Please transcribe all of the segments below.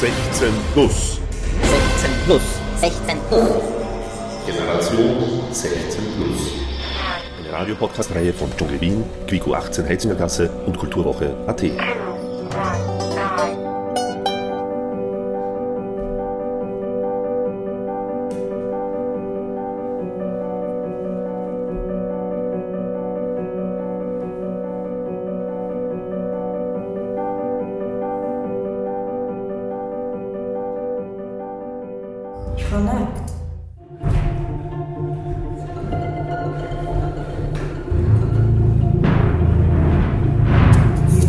16 plus. 16 plus. 16 plus. Generation 16 plus. Eine Radiopodcast-Reihe von Dschungel Wien, Quico 18 Heizingergasse und Kulturwoche AT. Connect.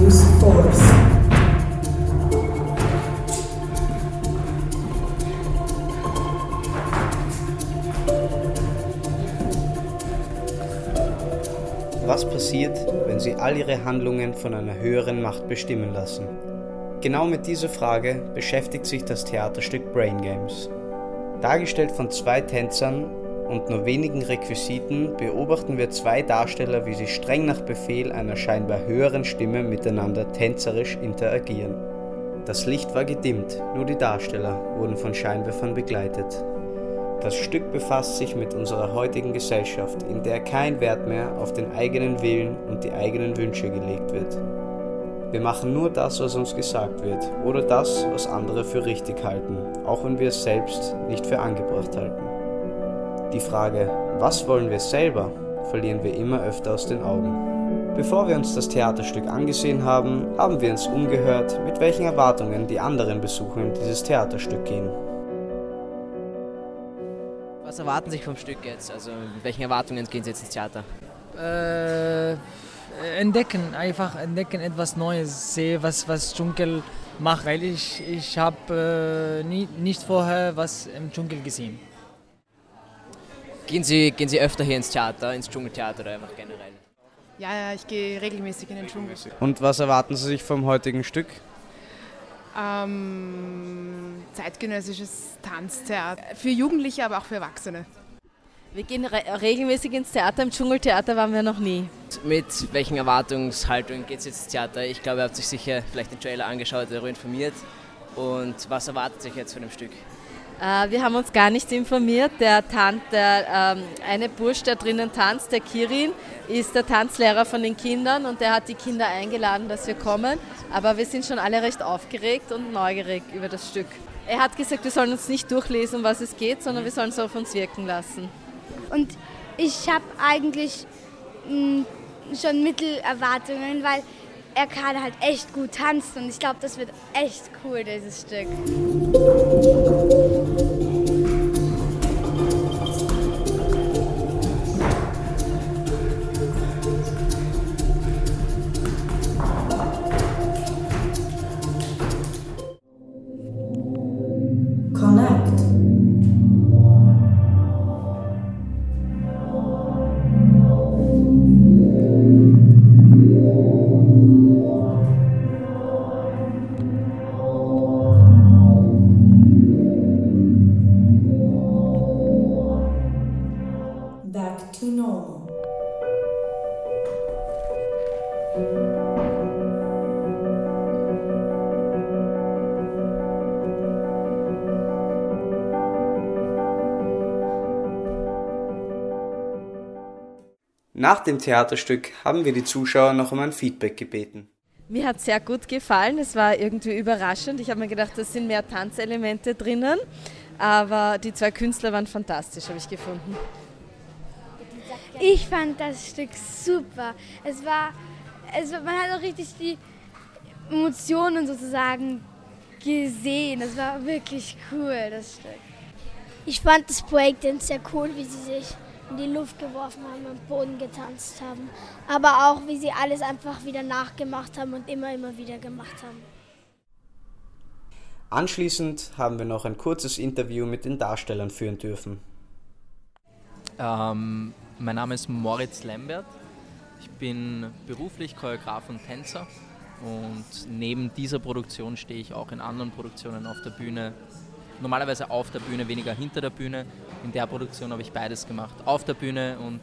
Use force. Was passiert, wenn Sie all Ihre Handlungen von einer höheren Macht bestimmen lassen? Genau mit dieser Frage beschäftigt sich das Theaterstück Brain Games. Dargestellt von zwei Tänzern und nur wenigen Requisiten beobachten wir zwei Darsteller, wie sie streng nach Befehl einer scheinbar höheren Stimme miteinander tänzerisch interagieren. Das Licht war gedimmt, nur die Darsteller wurden von Scheinwerfern begleitet. Das Stück befasst sich mit unserer heutigen Gesellschaft, in der kein Wert mehr auf den eigenen Willen und die eigenen Wünsche gelegt wird. Wir machen nur das, was uns gesagt wird, oder das, was andere für richtig halten, auch wenn wir es selbst nicht für angebracht halten. Die Frage, was wollen wir selber, verlieren wir immer öfter aus den Augen. Bevor wir uns das Theaterstück angesehen haben, haben wir uns umgehört, mit welchen Erwartungen die anderen Besucher in dieses Theaterstück gehen. Was erwarten Sie sich vom Stück jetzt? Also mit welchen Erwartungen gehen Sie jetzt ins Theater? äh, entdecken, einfach entdecken etwas Neues, sehe, was, was Dschungel macht, weil ich, ich habe äh, nie, nicht vorher was im Dschungel gesehen. Gehen Sie, gehen Sie öfter hier ins Theater, ins Dschungeltheater oder einfach generell? Ja, ja, ich gehe regelmäßig in den Dschungel. Und was erwarten Sie sich vom heutigen Stück? Ähm, zeitgenössisches Tanztheater. Für Jugendliche, aber auch für Erwachsene. Wir gehen re regelmäßig ins Theater, im Dschungeltheater waren wir noch nie. Mit welchen Erwartungshaltungen geht es jetzt ins Theater? Ich glaube, ihr habt sich sicher vielleicht den Trailer angeschaut, darüber informiert. Und was erwartet sich jetzt von dem Stück? Äh, wir haben uns gar nicht informiert. Der, Tan der ähm, eine Bursch, der drinnen tanzt, der Kirin, ist der Tanzlehrer von den Kindern und der hat die Kinder eingeladen, dass wir kommen. Aber wir sind schon alle recht aufgeregt und neugierig über das Stück. Er hat gesagt, wir sollen uns nicht durchlesen, um was es geht, sondern wir sollen es auf uns wirken lassen. Und ich habe eigentlich mh, schon Mittelerwartungen, weil er gerade halt echt gut tanzt und ich glaube, das wird echt cool, dieses Stück. Back to normal. Nach dem Theaterstück haben wir die Zuschauer noch um ein Feedback gebeten. Mir hat sehr gut gefallen, es war irgendwie überraschend. Ich habe mir gedacht, da sind mehr Tanzelemente drinnen, aber die zwei Künstler waren fantastisch, habe ich gefunden. Ich fand das Stück super. Es war, es man hat auch richtig die Emotionen sozusagen gesehen. Das war wirklich cool, das Stück. Ich fand das Breakdance sehr cool, wie sie sich in die Luft geworfen haben und Boden getanzt haben. Aber auch, wie sie alles einfach wieder nachgemacht haben und immer, immer wieder gemacht haben. Anschließend haben wir noch ein kurzes Interview mit den Darstellern führen dürfen. Ähm, mein Name ist Moritz Lambert. Ich bin beruflich Choreograf und Tänzer und neben dieser Produktion stehe ich auch in anderen Produktionen auf der Bühne. Normalerweise auf der Bühne, weniger hinter der Bühne. In der Produktion habe ich beides gemacht. Auf der Bühne und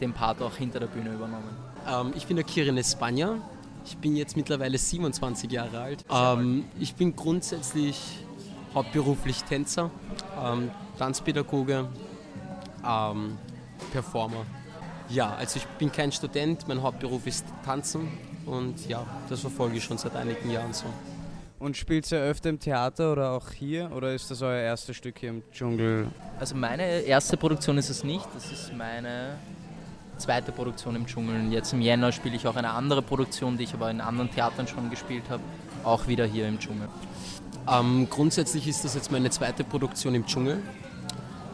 den Part auch hinter der Bühne übernommen. Ähm, ich bin der Kirin Espanja Ich bin jetzt mittlerweile 27 Jahre alt. Ähm, ich bin grundsätzlich hauptberuflich Tänzer, ähm, Tanzpädagoge, ähm, Performer. Ja, also ich bin kein Student, mein Hauptberuf ist Tanzen und ja, das verfolge ich schon seit einigen Jahren so. Und spielt ihr öfter im Theater oder auch hier oder ist das euer erstes Stück hier im Dschungel? Also meine erste Produktion ist es nicht, das ist meine zweite Produktion im Dschungel. Und jetzt im Jänner spiele ich auch eine andere Produktion, die ich aber in anderen Theatern schon gespielt habe, auch wieder hier im Dschungel. Ähm, grundsätzlich ist das jetzt meine zweite Produktion im Dschungel.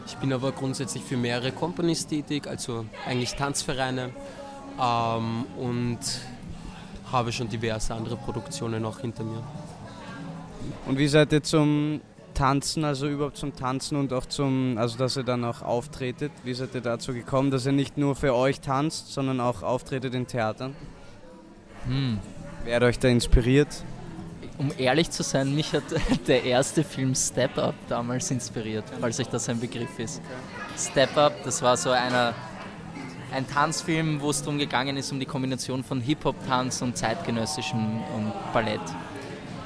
Ich bin aber grundsätzlich für mehrere Companies tätig, also eigentlich Tanzvereine ähm, und habe schon diverse andere Produktionen auch hinter mir. Und wie seid ihr zum Tanzen, also überhaupt zum Tanzen und auch zum, also dass ihr dann auch auftretet? Wie seid ihr dazu gekommen, dass ihr nicht nur für euch tanzt, sondern auch auftretet in Theatern? Hm. Wer hat euch da inspiriert? Um ehrlich zu sein, mich hat der erste Film Step Up damals inspiriert, falls euch das ein Begriff ist. Step Up, das war so einer, ein Tanzfilm, wo es darum gegangen ist, um die Kombination von Hip-Hop-Tanz und zeitgenössischem und Ballett.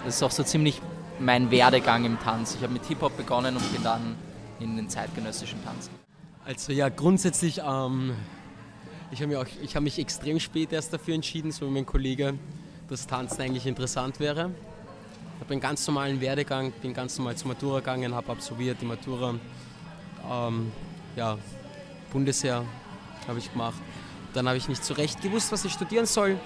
Das ist auch so ziemlich mein Werdegang im Tanz. Ich habe mit Hip-Hop begonnen und bin dann in den zeitgenössischen Tanz. Also ja, grundsätzlich, ähm, ich habe mich, hab mich extrem spät erst dafür entschieden, so wie mein Kollege, dass Tanzen eigentlich interessant wäre. Habe einen ganz normalen Werdegang, bin ganz normal zur Matura gegangen, habe absolviert die Matura. Ähm, ja, Bundesheer habe ich gemacht. Dann habe ich nicht so recht gewusst, was ich studieren soll.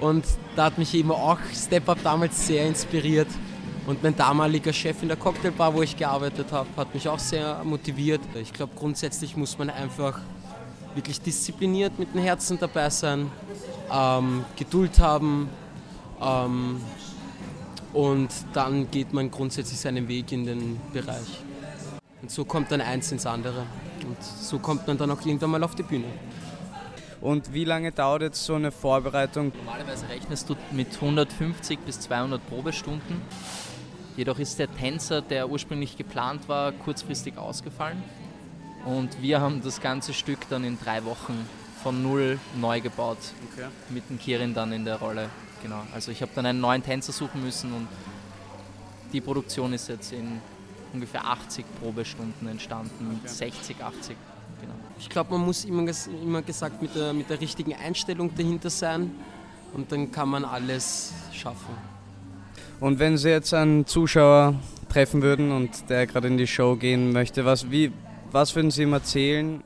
Und da hat mich eben auch Step Up damals sehr inspiriert. Und mein damaliger Chef in der Cocktailbar, wo ich gearbeitet habe, hat mich auch sehr motiviert. Ich glaube, grundsätzlich muss man einfach wirklich diszipliniert mit dem Herzen dabei sein, ähm, Geduld haben ähm, und dann geht man grundsätzlich seinen Weg in den Bereich. Und so kommt dann eins ins andere und so kommt man dann auch irgendwann mal auf die Bühne. Und wie lange dauert jetzt so eine Vorbereitung? Normalerweise rechnest du mit 150 bis 200 Probestunden. Jedoch ist der Tänzer, der ursprünglich geplant war, kurzfristig ausgefallen. Und wir haben das ganze Stück dann in drei Wochen von null neu gebaut. Okay. Mit dem Kirin dann in der Rolle. Genau. Also ich habe dann einen neuen Tänzer suchen müssen und die Produktion ist jetzt in ungefähr 80 Probestunden entstanden, okay. 60, 80. Genau. Ich glaube, man muss immer, immer gesagt mit der, mit der richtigen Einstellung dahinter sein und dann kann man alles schaffen. Und wenn Sie jetzt einen Zuschauer treffen würden und der gerade in die Show gehen möchte, was, wie, was würden Sie ihm erzählen?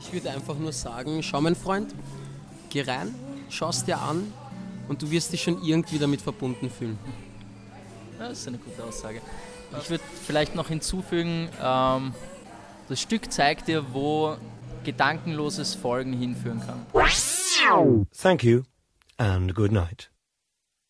Ich würde einfach nur sagen, schau mein Freund, geh rein, schau es dir an und du wirst dich schon irgendwie damit verbunden fühlen. Ja, das ist eine gute Aussage. Ich würde vielleicht noch hinzufügen, ähm, das Stück zeigt dir, wo gedankenloses Folgen hinführen kann. Thank you and good night.